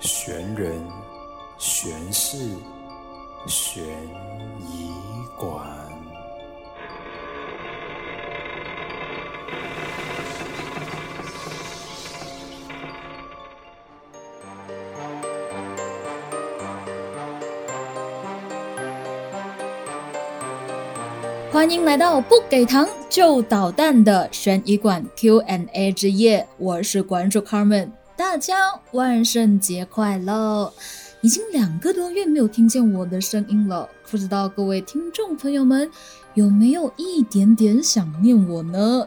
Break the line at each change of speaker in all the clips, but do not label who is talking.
悬人、悬事、悬疑馆。
欢迎来到不给糖就捣蛋的悬疑馆 Q&A 之夜，我是馆主 Carmen，大家万圣节快乐！已经两个多月没有听见我的声音了，不知道各位听众朋友们有没有一点点想念我呢？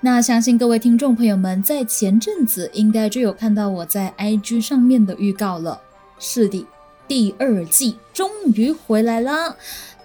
那相信各位听众朋友们在前阵子应该就有看到我在 IG 上面的预告了，是的，第二季终于回来啦！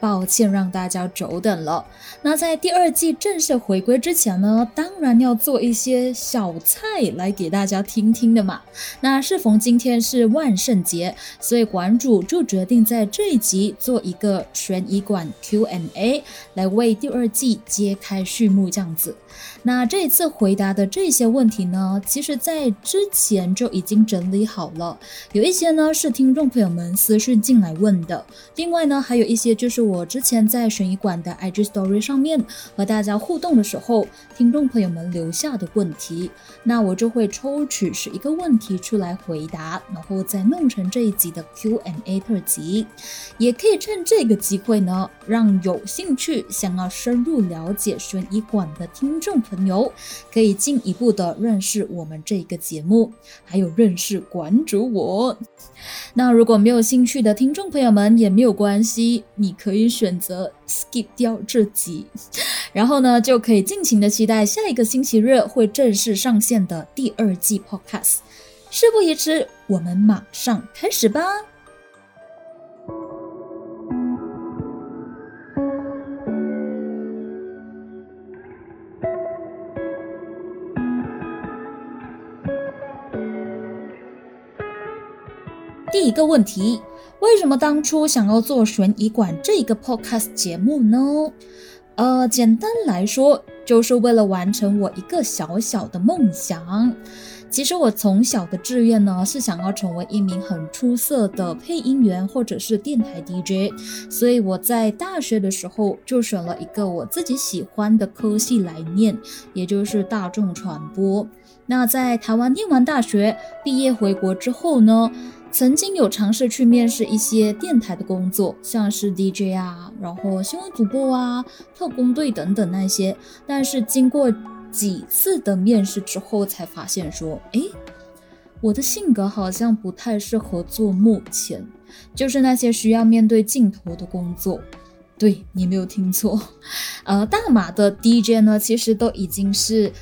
抱歉让大家久等了。那在第二季正式回归之前呢，当然要做一些小菜来给大家听听的嘛。那适逢今天是万圣节，所以馆主就决定在这一集做一个悬疑馆 Q&A，来为第二季揭开序幕这样子。那这一次回答的这些问题呢，其实在之前就已经整理好了，有一些呢是听众朋友们私讯进来问的，另外呢还有一些就是我。我之前在悬疑馆的 IG Story 上面和大家互动的时候，听众朋友们留下的问题，那我就会抽取十一个问题出来回答，然后再弄成这一集的 Q&A 特辑。也可以趁这个机会呢，让有兴趣想要深入了解悬疑馆的听众朋友，可以进一步的认识我们这个节目，还有认识馆主我。那如果没有兴趣的听众朋友们也没有关系，你可以。选择 skip 掉这集，然后呢，就可以尽情的期待下一个星期日会正式上线的第二季 podcast。事不宜迟，我们马上开始吧。第一个问题。为什么当初想要做悬疑馆这个 podcast 节目呢？呃，简单来说，就是为了完成我一个小小的梦想。其实我从小的志愿呢，是想要成为一名很出色的配音员或者是电台 DJ。所以我在大学的时候就选了一个我自己喜欢的科系来念，也就是大众传播。那在台湾念完大学毕业回国之后呢？曾经有尝试去面试一些电台的工作，像是 DJ 啊，然后新闻主播啊、特工队等等那些。但是经过几次的面试之后，才发现说，哎，我的性格好像不太适合做幕前，就是那些需要面对镜头的工作。对你没有听错，呃，大马的 DJ 呢，其实都已经是。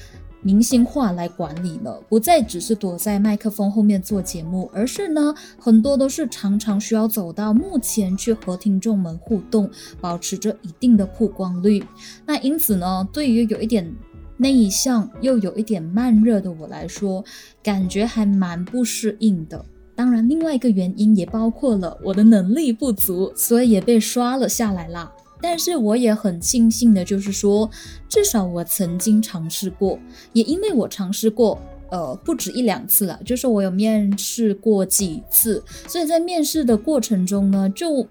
明星化来管理了，不再只是躲在麦克风后面做节目，而是呢，很多都是常常需要走到幕前去和听众们互动，保持着一定的曝光率。那因此呢，对于有一点内向又有一点慢热的我来说，感觉还蛮不适应的。当然，另外一个原因也包括了我的能力不足，所以也被刷了下来啦。但是我也很庆幸的，就是说，至少我曾经尝试过，也因为我尝试过，呃，不止一两次了，就是我有面试过几次，所以在面试的过程中呢，就。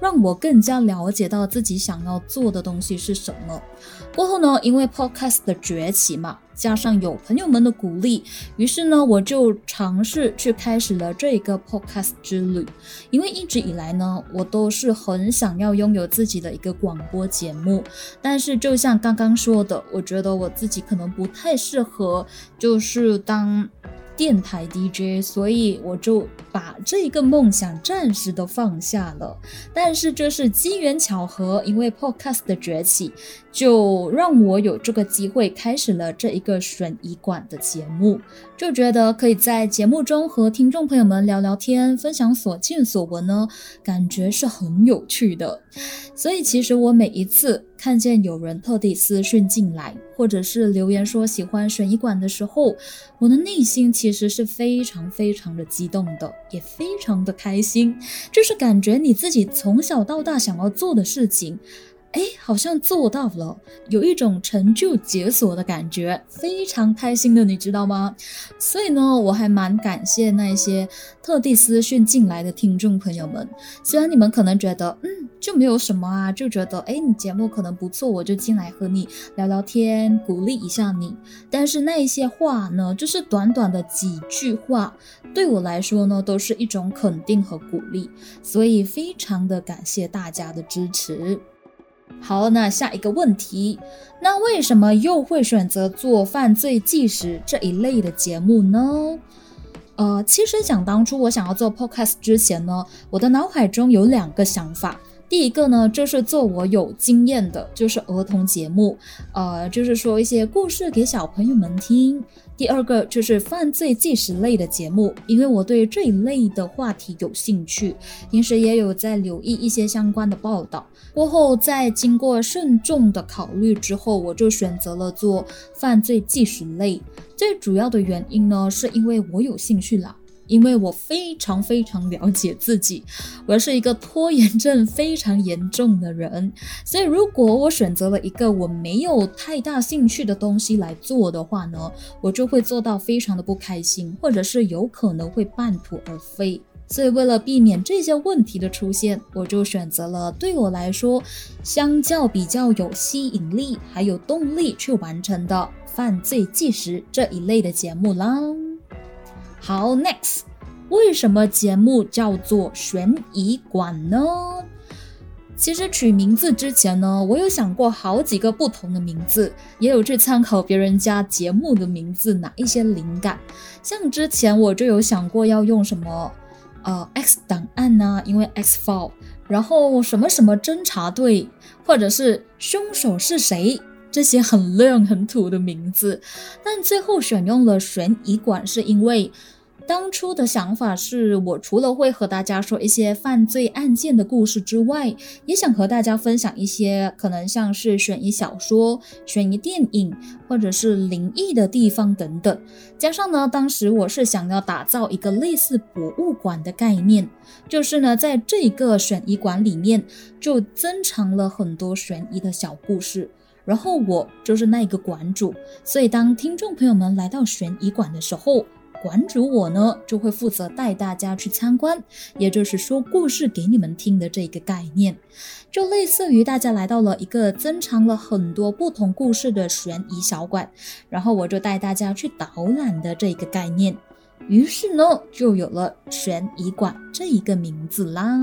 让我更加了解到自己想要做的东西是什么。过后呢，因为 Podcast 的崛起嘛，加上有朋友们的鼓励，于是呢，我就尝试去开始了这一个 Podcast 之旅。因为一直以来呢，我都是很想要拥有自己的一个广播节目，但是就像刚刚说的，我觉得我自己可能不太适合，就是当。电台 DJ，所以我就把这个梦想暂时的放下了。但是这是机缘巧合，因为 Podcast 的崛起，就让我有这个机会开始了这一个悬疑馆的节目。就觉得可以在节目中和听众朋友们聊聊天，分享所见所闻呢，感觉是很有趣的。所以其实我每一次。看见有人特地私讯进来，或者是留言说喜欢悬疑馆的时候，我的内心其实是非常非常的激动的，也非常的开心。就是感觉你自己从小到大想要做的事情，哎，好像做到了，有一种成就解锁的感觉，非常开心的，你知道吗？所以呢，我还蛮感谢那些特地私讯进来的听众朋友们。虽然你们可能觉得，嗯，就没有什么啊，就觉得，哎，你节目可能不错，我就进来和你聊聊天，鼓励一下你。但是那一些话呢，就是短短的几句话，对我来说呢，都是一种肯定和鼓励。所以非常的感谢大家的支持。好，那下一个问题，那为什么又会选择做犯罪纪实这一类的节目呢？呃，其实想当初我想要做 podcast 之前呢，我的脑海中有两个想法。第一个呢，就是做我有经验的，就是儿童节目，呃，就是说一些故事给小朋友们听。第二个就是犯罪纪实类的节目，因为我对这一类的话题有兴趣，平时也有在留意一些相关的报道。过后，在经过慎重的考虑之后，我就选择了做犯罪纪实类。最主要的原因呢，是因为我有兴趣啦。因为我非常非常了解自己，我是一个拖延症非常严重的人，所以如果我选择了一个我没有太大兴趣的东西来做的话呢，我就会做到非常的不开心，或者是有可能会半途而废。所以为了避免这些问题的出现，我就选择了对我来说相较比较有吸引力还有动力去完成的犯罪纪实这一类的节目啦。好，next，为什么节目叫做悬疑馆呢？其实取名字之前呢，我有想过好几个不同的名字，也有去参考别人家节目的名字，拿一些灵感。像之前我就有想过要用什么，呃，X 档案呢，因为 X file，然后什么什么侦查队，或者是凶手是谁。这些很亮很土的名字，但最后选用了悬疑馆，是因为当初的想法是我除了会和大家说一些犯罪案件的故事之外，也想和大家分享一些可能像是悬疑小说、悬疑电影或者是灵异的地方等等。加上呢，当时我是想要打造一个类似博物馆的概念，就是呢，在这个悬疑馆里面就珍藏了很多悬疑的小故事。然后我就是那个馆主，所以当听众朋友们来到悬疑馆的时候，馆主我呢就会负责带大家去参观，也就是说故事给你们听的这个概念，就类似于大家来到了一个珍藏了很多不同故事的悬疑小馆，然后我就带大家去导览的这个概念，于是呢就有了悬疑馆这一个名字啦。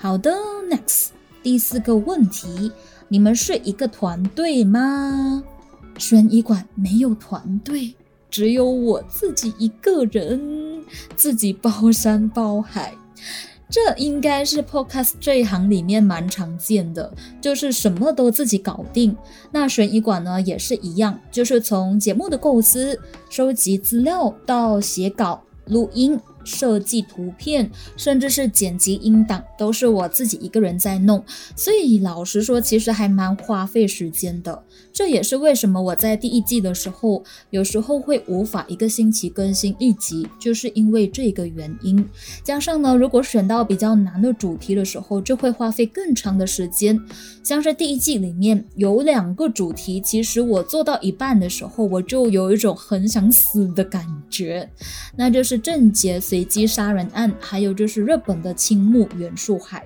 好的，next 第四个问题，你们是一个团队吗？悬疑馆没有团队，只有我自己一个人，自己包山包海。这应该是 podcast 这一行里面蛮常见的，就是什么都自己搞定。那悬疑馆呢也是一样，就是从节目的构思、收集资料到写稿、录音。设计图片，甚至是剪辑音档，都是我自己一个人在弄，所以老实说，其实还蛮花费时间的。这也是为什么我在第一季的时候，有时候会无法一个星期更新一集，就是因为这个原因。加上呢，如果选到比较难的主题的时候，就会花费更长的时间。像是第一季里面有两个主题，其实我做到一半的时候，我就有一种很想死的感觉，那就是郑捷随随机杀人案，还有就是日本的青木原树海。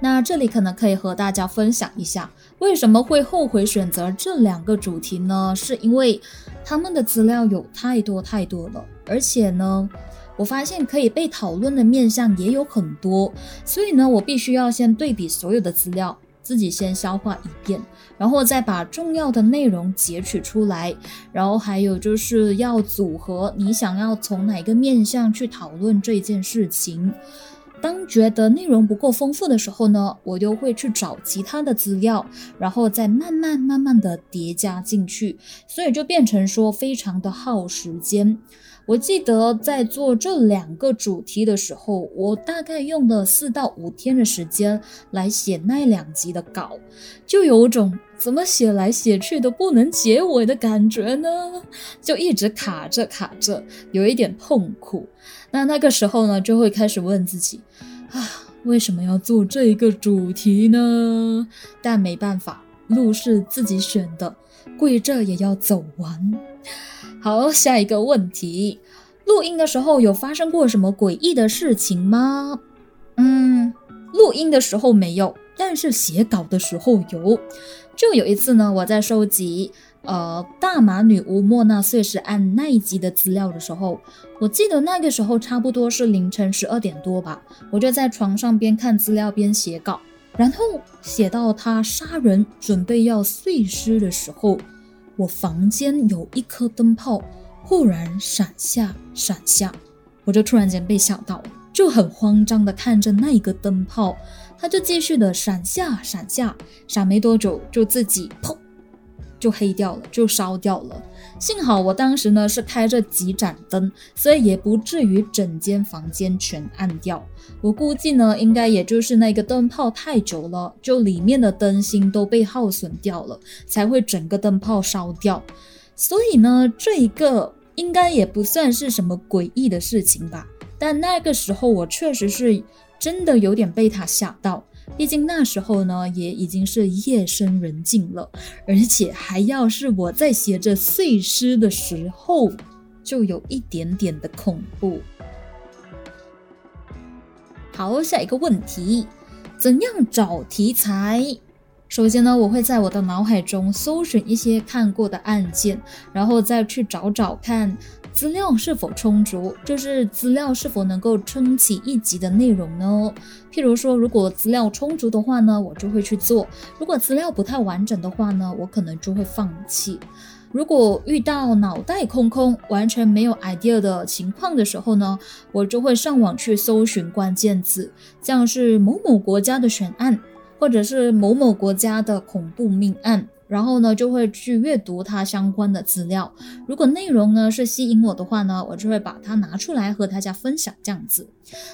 那这里可能可以和大家分享一下，为什么会后悔选择这两个主题呢？是因为他们的资料有太多太多了，而且呢，我发现可以被讨论的面向也有很多，所以呢，我必须要先对比所有的资料，自己先消化一遍，然后再把重要的内容截取出来，然后还有就是要组合你想要从哪个面向去讨论这件事情。当觉得内容不够丰富的时候呢，我就会去找其他的资料，然后再慢慢慢慢的叠加进去，所以就变成说非常的耗时间。我记得在做这两个主题的时候，我大概用了四到五天的时间来写那两集的稿，就有种怎么写来写去都不能结尾的感觉呢？就一直卡着卡着，有一点痛苦。那那个时候呢，就会开始问自己啊，为什么要做这个主题呢？但没办法，路是自己选的，跪着也要走完。好，下一个问题，录音的时候有发生过什么诡异的事情吗？嗯，录音的时候没有，但是写稿的时候有。就有一次呢，我在收集呃大马女巫莫纳碎尸案那一集的资料的时候，我记得那个时候差不多是凌晨十二点多吧，我就在床上边看资料边写稿，然后写到他杀人准备要碎尸的时候。我房间有一颗灯泡，忽然闪下闪下，我就突然间被吓到，就很慌张的看着那一个灯泡，它就继续的闪下闪下，闪没多久就自己砰。就黑掉了，就烧掉了。幸好我当时呢是开着几盏灯，所以也不至于整间房间全暗掉。我估计呢，应该也就是那个灯泡太久了，就里面的灯芯都被耗损掉了，才会整个灯泡烧掉。所以呢，这一个应该也不算是什么诡异的事情吧。但那个时候我确实是真的有点被他吓到。毕竟那时候呢，也已经是夜深人静了，而且还要是我在写着碎尸的时候，就有一点点的恐怖。好，下一个问题，怎样找题材？首先呢，我会在我的脑海中搜寻一些看过的案件，然后再去找找看。资料是否充足，就是资料是否能够撑起一集的内容呢？譬如说，如果资料充足的话呢，我就会去做；如果资料不太完整的话呢，我可能就会放弃。如果遇到脑袋空空、完全没有 idea 的情况的时候呢，我就会上网去搜寻关键字，像是某某国家的悬案，或者是某某国家的恐怖命案。然后呢，就会去阅读它相关的资料。如果内容呢是吸引我的话呢，我就会把它拿出来和大家分享这样子。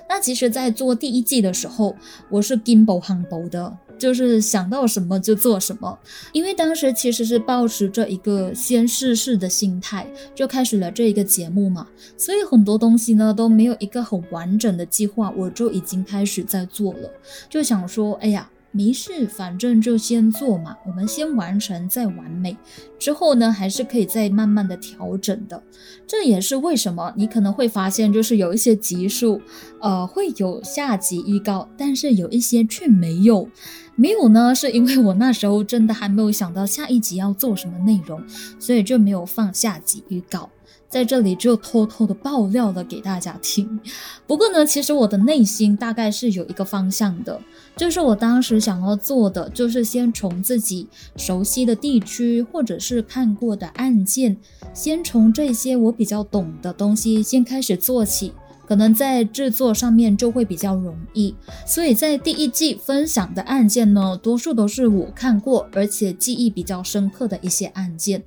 那其实，在做第一季的时候，我是 gimbal humble 的，就是想到什么就做什么。因为当时其实是抱持着一个先试试的心态，就开始了这一个节目嘛。所以很多东西呢都没有一个很完整的计划，我就已经开始在做了。就想说，哎呀。没事，反正就先做嘛，我们先完成再完美，之后呢还是可以再慢慢的调整的。这也是为什么你可能会发现，就是有一些集数，呃，会有下集预告，但是有一些却没有。没有呢，是因为我那时候真的还没有想到下一集要做什么内容，所以就没有放下集预告。在这里就偷偷的爆料了给大家听。不过呢，其实我的内心大概是有一个方向的，就是我当时想要做的，就是先从自己熟悉的地区或者是看过的案件，先从这些我比较懂的东西先开始做起，可能在制作上面就会比较容易。所以在第一季分享的案件呢，多数都是我看过而且记忆比较深刻的一些案件。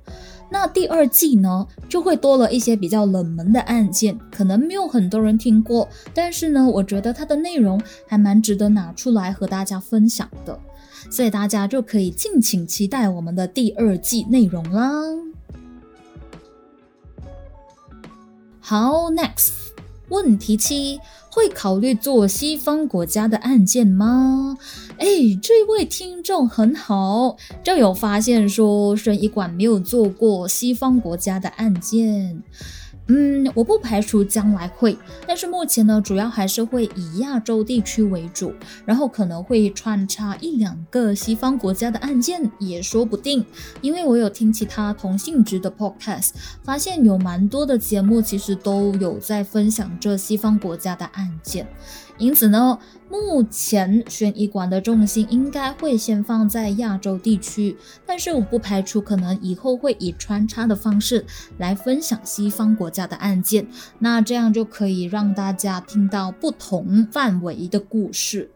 那第二季呢，就会多了一些比较冷门的案件，可能没有很多人听过，但是呢，我觉得它的内容还蛮值得拿出来和大家分享的，所以大家就可以敬请期待我们的第二季内容啦。好，next 问题七。会考虑做西方国家的案件吗？哎，这位听众很好，就有发现说，省医馆没有做过西方国家的案件。嗯，我不排除将来会，但是目前呢，主要还是会以亚洲地区为主，然后可能会穿插一两个西方国家的案件也说不定。因为我有听其他同性质的 podcast，发现有蛮多的节目其实都有在分享这西方国家的案件。因此呢，目前悬疑馆的重心应该会先放在亚洲地区，但是我不排除可能以后会以穿插的方式来分享西方国家的案件，那这样就可以让大家听到不同范围的故事。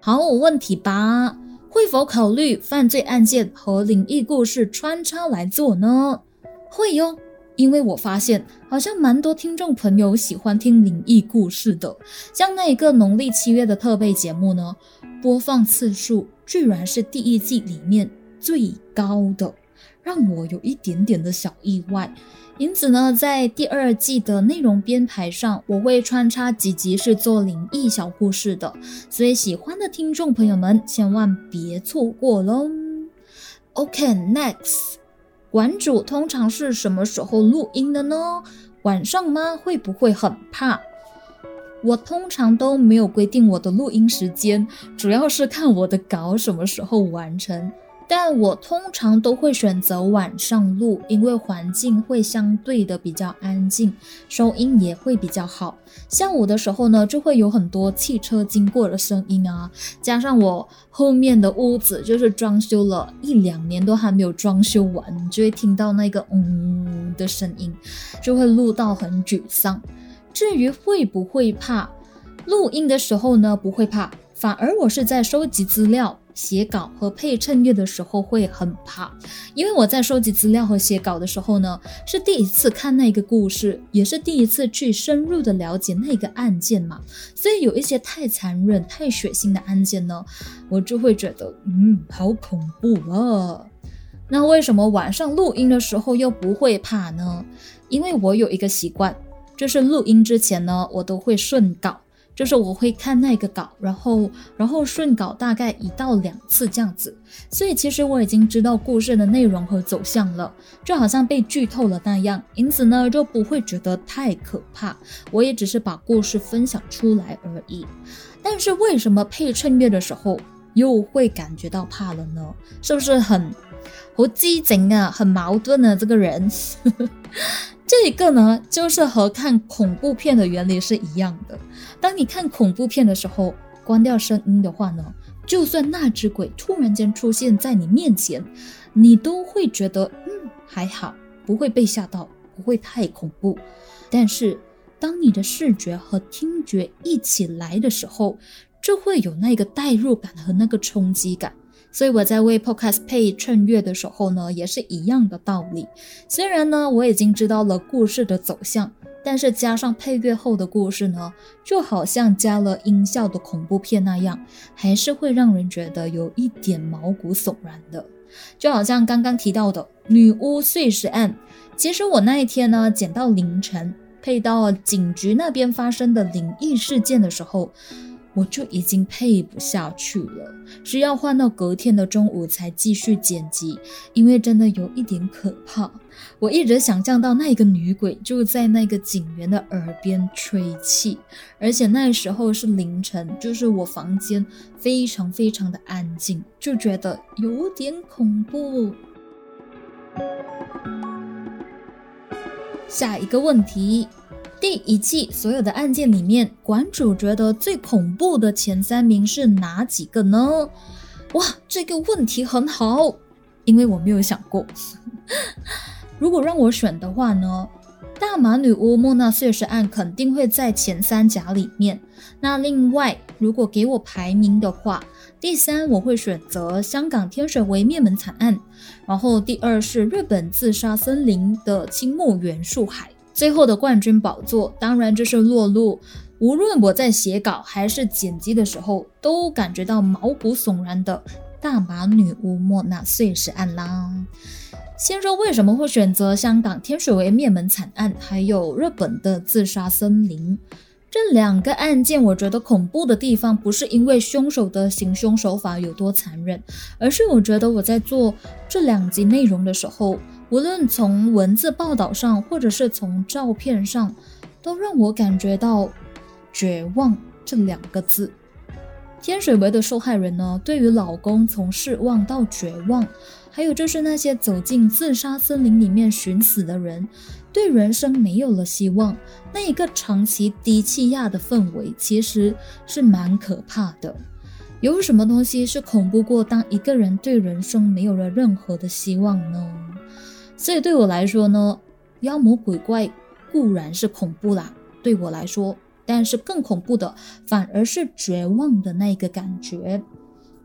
好，问题八。会否考虑犯罪案件和灵异故事穿插来做呢？会哟，因为我发现好像蛮多听众朋友喜欢听灵异故事的，像那一个农历七月的特备节目呢，播放次数居然是第一季里面最高的，让我有一点点的小意外。因此呢，在第二季的内容编排上，我会穿插几集是做灵异小故事的，所以喜欢的听众朋友们千万别错过喽。OK，next，馆主通常是什么时候录音的呢？晚上吗？会不会很怕？我通常都没有规定我的录音时间，主要是看我的稿什么时候完成。但我通常都会选择晚上录，因为环境会相对的比较安静，收音也会比较好。下午的时候呢，就会有很多汽车经过的声音啊，加上我后面的屋子就是装修了一两年都还没有装修完，就会听到那个嗯的声音，就会录到很沮丧。至于会不会怕，录音的时候呢，不会怕，反而我是在收集资料。写稿和配衬乐的时候会很怕，因为我在收集资料和写稿的时候呢，是第一次看那个故事，也是第一次去深入的了解那个案件嘛，所以有一些太残忍、太血腥的案件呢，我就会觉得，嗯，好恐怖啊。那为什么晚上录音的时候又不会怕呢？因为我有一个习惯，就是录音之前呢，我都会顺稿。就是我会看那个稿，然后然后顺稿大概一到两次这样子，所以其实我已经知道故事的内容和走向了，就好像被剧透了那样，因此呢就不会觉得太可怕。我也只是把故事分享出来而已。但是为什么配衬乐的时候又会感觉到怕了呢？是不是很好激情啊，很矛盾啊？这个人。这一个呢，就是和看恐怖片的原理是一样的。当你看恐怖片的时候，关掉声音的话呢，就算那只鬼突然间出现在你面前，你都会觉得嗯还好，不会被吓到，不会太恐怖。但是当你的视觉和听觉一起来的时候，就会有那个代入感和那个冲击感。所以我在为 Podcast 配衬乐的时候呢，也是一样的道理。虽然呢，我已经知道了故事的走向，但是加上配乐后的故事呢，就好像加了音效的恐怖片那样，还是会让人觉得有一点毛骨悚然的。就好像刚刚提到的女巫碎尸案，其实我那一天呢，剪到凌晨，配到警局那边发生的灵异事件的时候。我就已经配不下去了，是要换到隔天的中午才继续剪辑，因为真的有一点可怕。我一直想象到那个女鬼就在那个警员的耳边吹气，而且那时候是凌晨，就是我房间非常非常的安静，就觉得有点恐怖。下一个问题。第一季所有的案件里面，馆主觉得最恐怖的前三名是哪几个呢？哇，这个问题很好，因为我没有想过。如果让我选的话呢，大马女巫莫纳碎尸案肯定会在前三甲里面。那另外，如果给我排名的话，第三我会选择香港天水围灭门惨案，然后第二是日本自杀森林的青木原树海。最后的冠军宝座，当然就是落入无论我在写稿还是剪辑的时候，都感觉到毛骨悚然的大马女巫莫娜碎尸案啦。先说为什么会选择香港天水围灭门惨案，还有日本的自杀森林这两个案件，我觉得恐怖的地方不是因为凶手的行凶手法有多残忍，而是我觉得我在做这两集内容的时候。无论从文字报道上，或者是从照片上，都让我感觉到绝望这两个字。天水围的受害人呢，对于老公从失望到绝望，还有就是那些走进自杀森林里面寻死的人，对人生没有了希望，那一个长期低气压的氛围，其实是蛮可怕的。有什么东西是恐怖过当一个人对人生没有了任何的希望呢？所以对我来说呢，妖魔鬼怪固然是恐怖啦，对我来说，但是更恐怖的反而是绝望的那个感觉。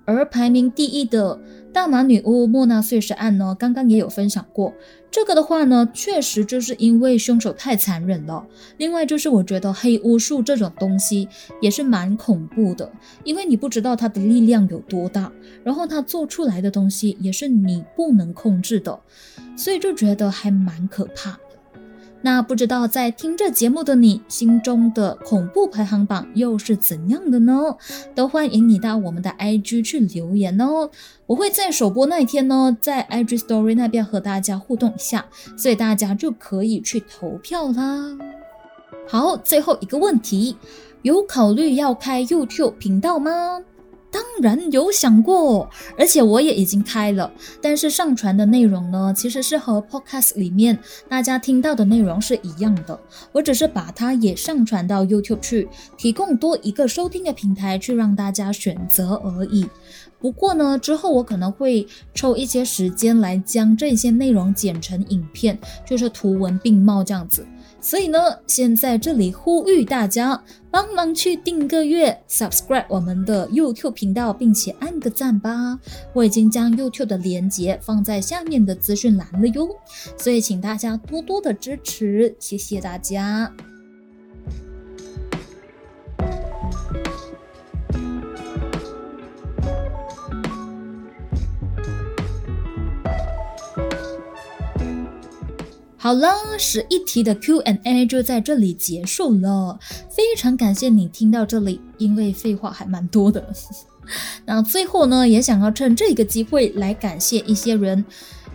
而排名第一的大马女巫莫娜碎尸案呢，刚刚也有分享过。这个的话呢，确实就是因为凶手太残忍了。另外就是我觉得黑巫术这种东西也是蛮恐怖的，因为你不知道它的力量有多大，然后它做出来的东西也是你不能控制的，所以就觉得还蛮可怕的。那不知道在听这节目的你心中的恐怖排行榜又是怎样的呢？都欢迎你到我们的 IG 去留言哦。我会在首播那一天呢，在 IG Story 那边和大家互动一下，所以大家就可以去投票啦。好，最后一个问题，有考虑要开 YouTube 频道吗？当然有想过，而且我也已经开了，但是上传的内容呢，其实是和 Podcast 里面大家听到的内容是一样的，我只是把它也上传到 YouTube 去，提供多一个收听的平台去让大家选择而已。不过呢，之后我可能会抽一些时间来将这些内容剪成影片，就是图文并茂这样子。所以呢，先在这里呼吁大家帮忙去订个月，subscribe 我们的 YouTube 频道，并且按个赞吧。我已经将 YouTube 的链接放在下面的资讯栏了哟，所以请大家多多的支持，谢谢大家。好了，十一题的 Q&A 就在这里结束了。非常感谢你听到这里，因为废话还蛮多的。那最后呢，也想要趁这个机会来感谢一些人，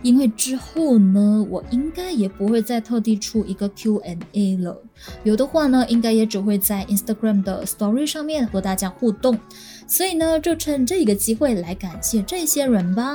因为之后呢，我应该也不会再特地出一个 Q&A 了。有的话呢，应该也只会在 Instagram 的 Story 上面和大家互动。所以呢，就趁这个机会来感谢这些人吧。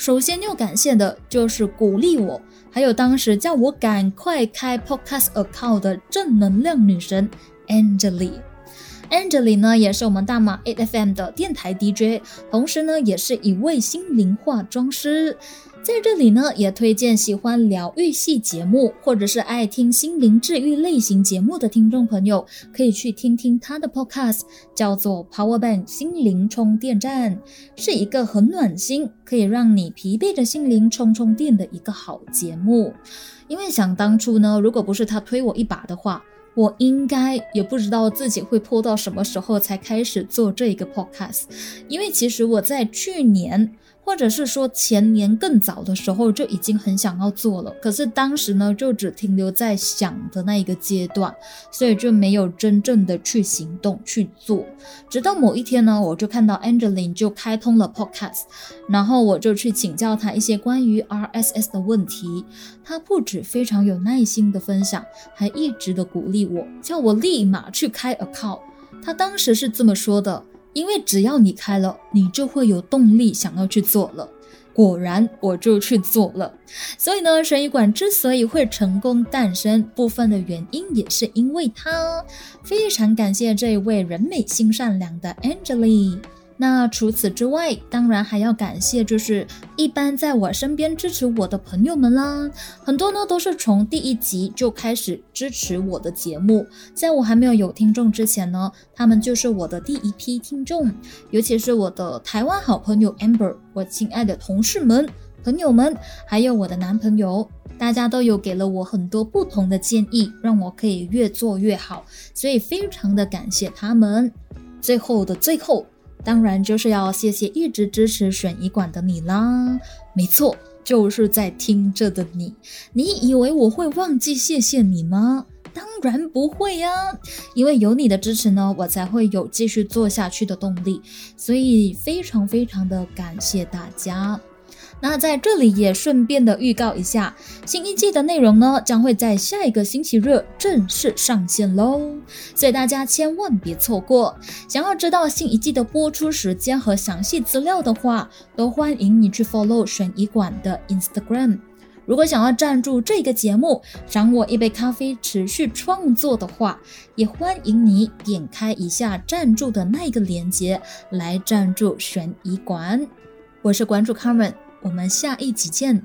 首先要感谢的就是鼓励我。还有当时叫我赶快开 podcast account 的正能量女神 Angeli，Angeli 呢也是我们大马 A F M 的电台 DJ，同时呢也是一位心灵化妆师。在这里呢，也推荐喜欢疗愈系节目或者是爱听心灵治愈类型节目的听众朋友，可以去听听他的 podcast，叫做 Power Bank 心灵充电站，是一个很暖心，可以让你疲惫的心灵充充电的一个好节目。因为想当初呢，如果不是他推我一把的话，我应该也不知道自己会破到什么时候才开始做这一个 podcast。因为其实我在去年。或者是说前年更早的时候就已经很想要做了，可是当时呢就只停留在想的那一个阶段，所以就没有真正的去行动去做。直到某一天呢，我就看到 Angeline 就开通了 Podcast，然后我就去请教他一些关于 RSS 的问题。他不止非常有耐心的分享，还一直的鼓励我，叫我立马去开 account。他当时是这么说的。因为只要你开了，你就会有动力想要去做了。果然，我就去做了。所以呢，神医馆之所以会成功诞生，部分的原因也是因为他。非常感谢这一位人美心善良的 Angeli。那除此之外，当然还要感谢，就是一般在我身边支持我的朋友们啦。很多呢都是从第一集就开始支持我的节目，在我还没有有听众之前呢，他们就是我的第一批听众。尤其是我的台湾好朋友 Amber，我亲爱的同事们、朋友们，还有我的男朋友，大家都有给了我很多不同的建议，让我可以越做越好，所以非常的感谢他们。最后的最后。当然就是要谢谢一直支持选医馆的你啦，没错，就是在听着的你。你以为我会忘记谢谢你吗？当然不会呀，因为有你的支持呢，我才会有继续做下去的动力。所以非常非常的感谢大家。那在这里也顺便的预告一下，新一季的内容呢将会在下一个星期日正式上线喽，所以大家千万别错过。想要知道新一季的播出时间和详细资料的话，都欢迎你去 follow 悬疑馆的 Instagram。如果想要赞助这个节目，赏我一杯咖啡，持续创作的话，也欢迎你点开一下赞助的那个链接来赞助悬疑馆。我是馆主 Carmen。我们下一集见。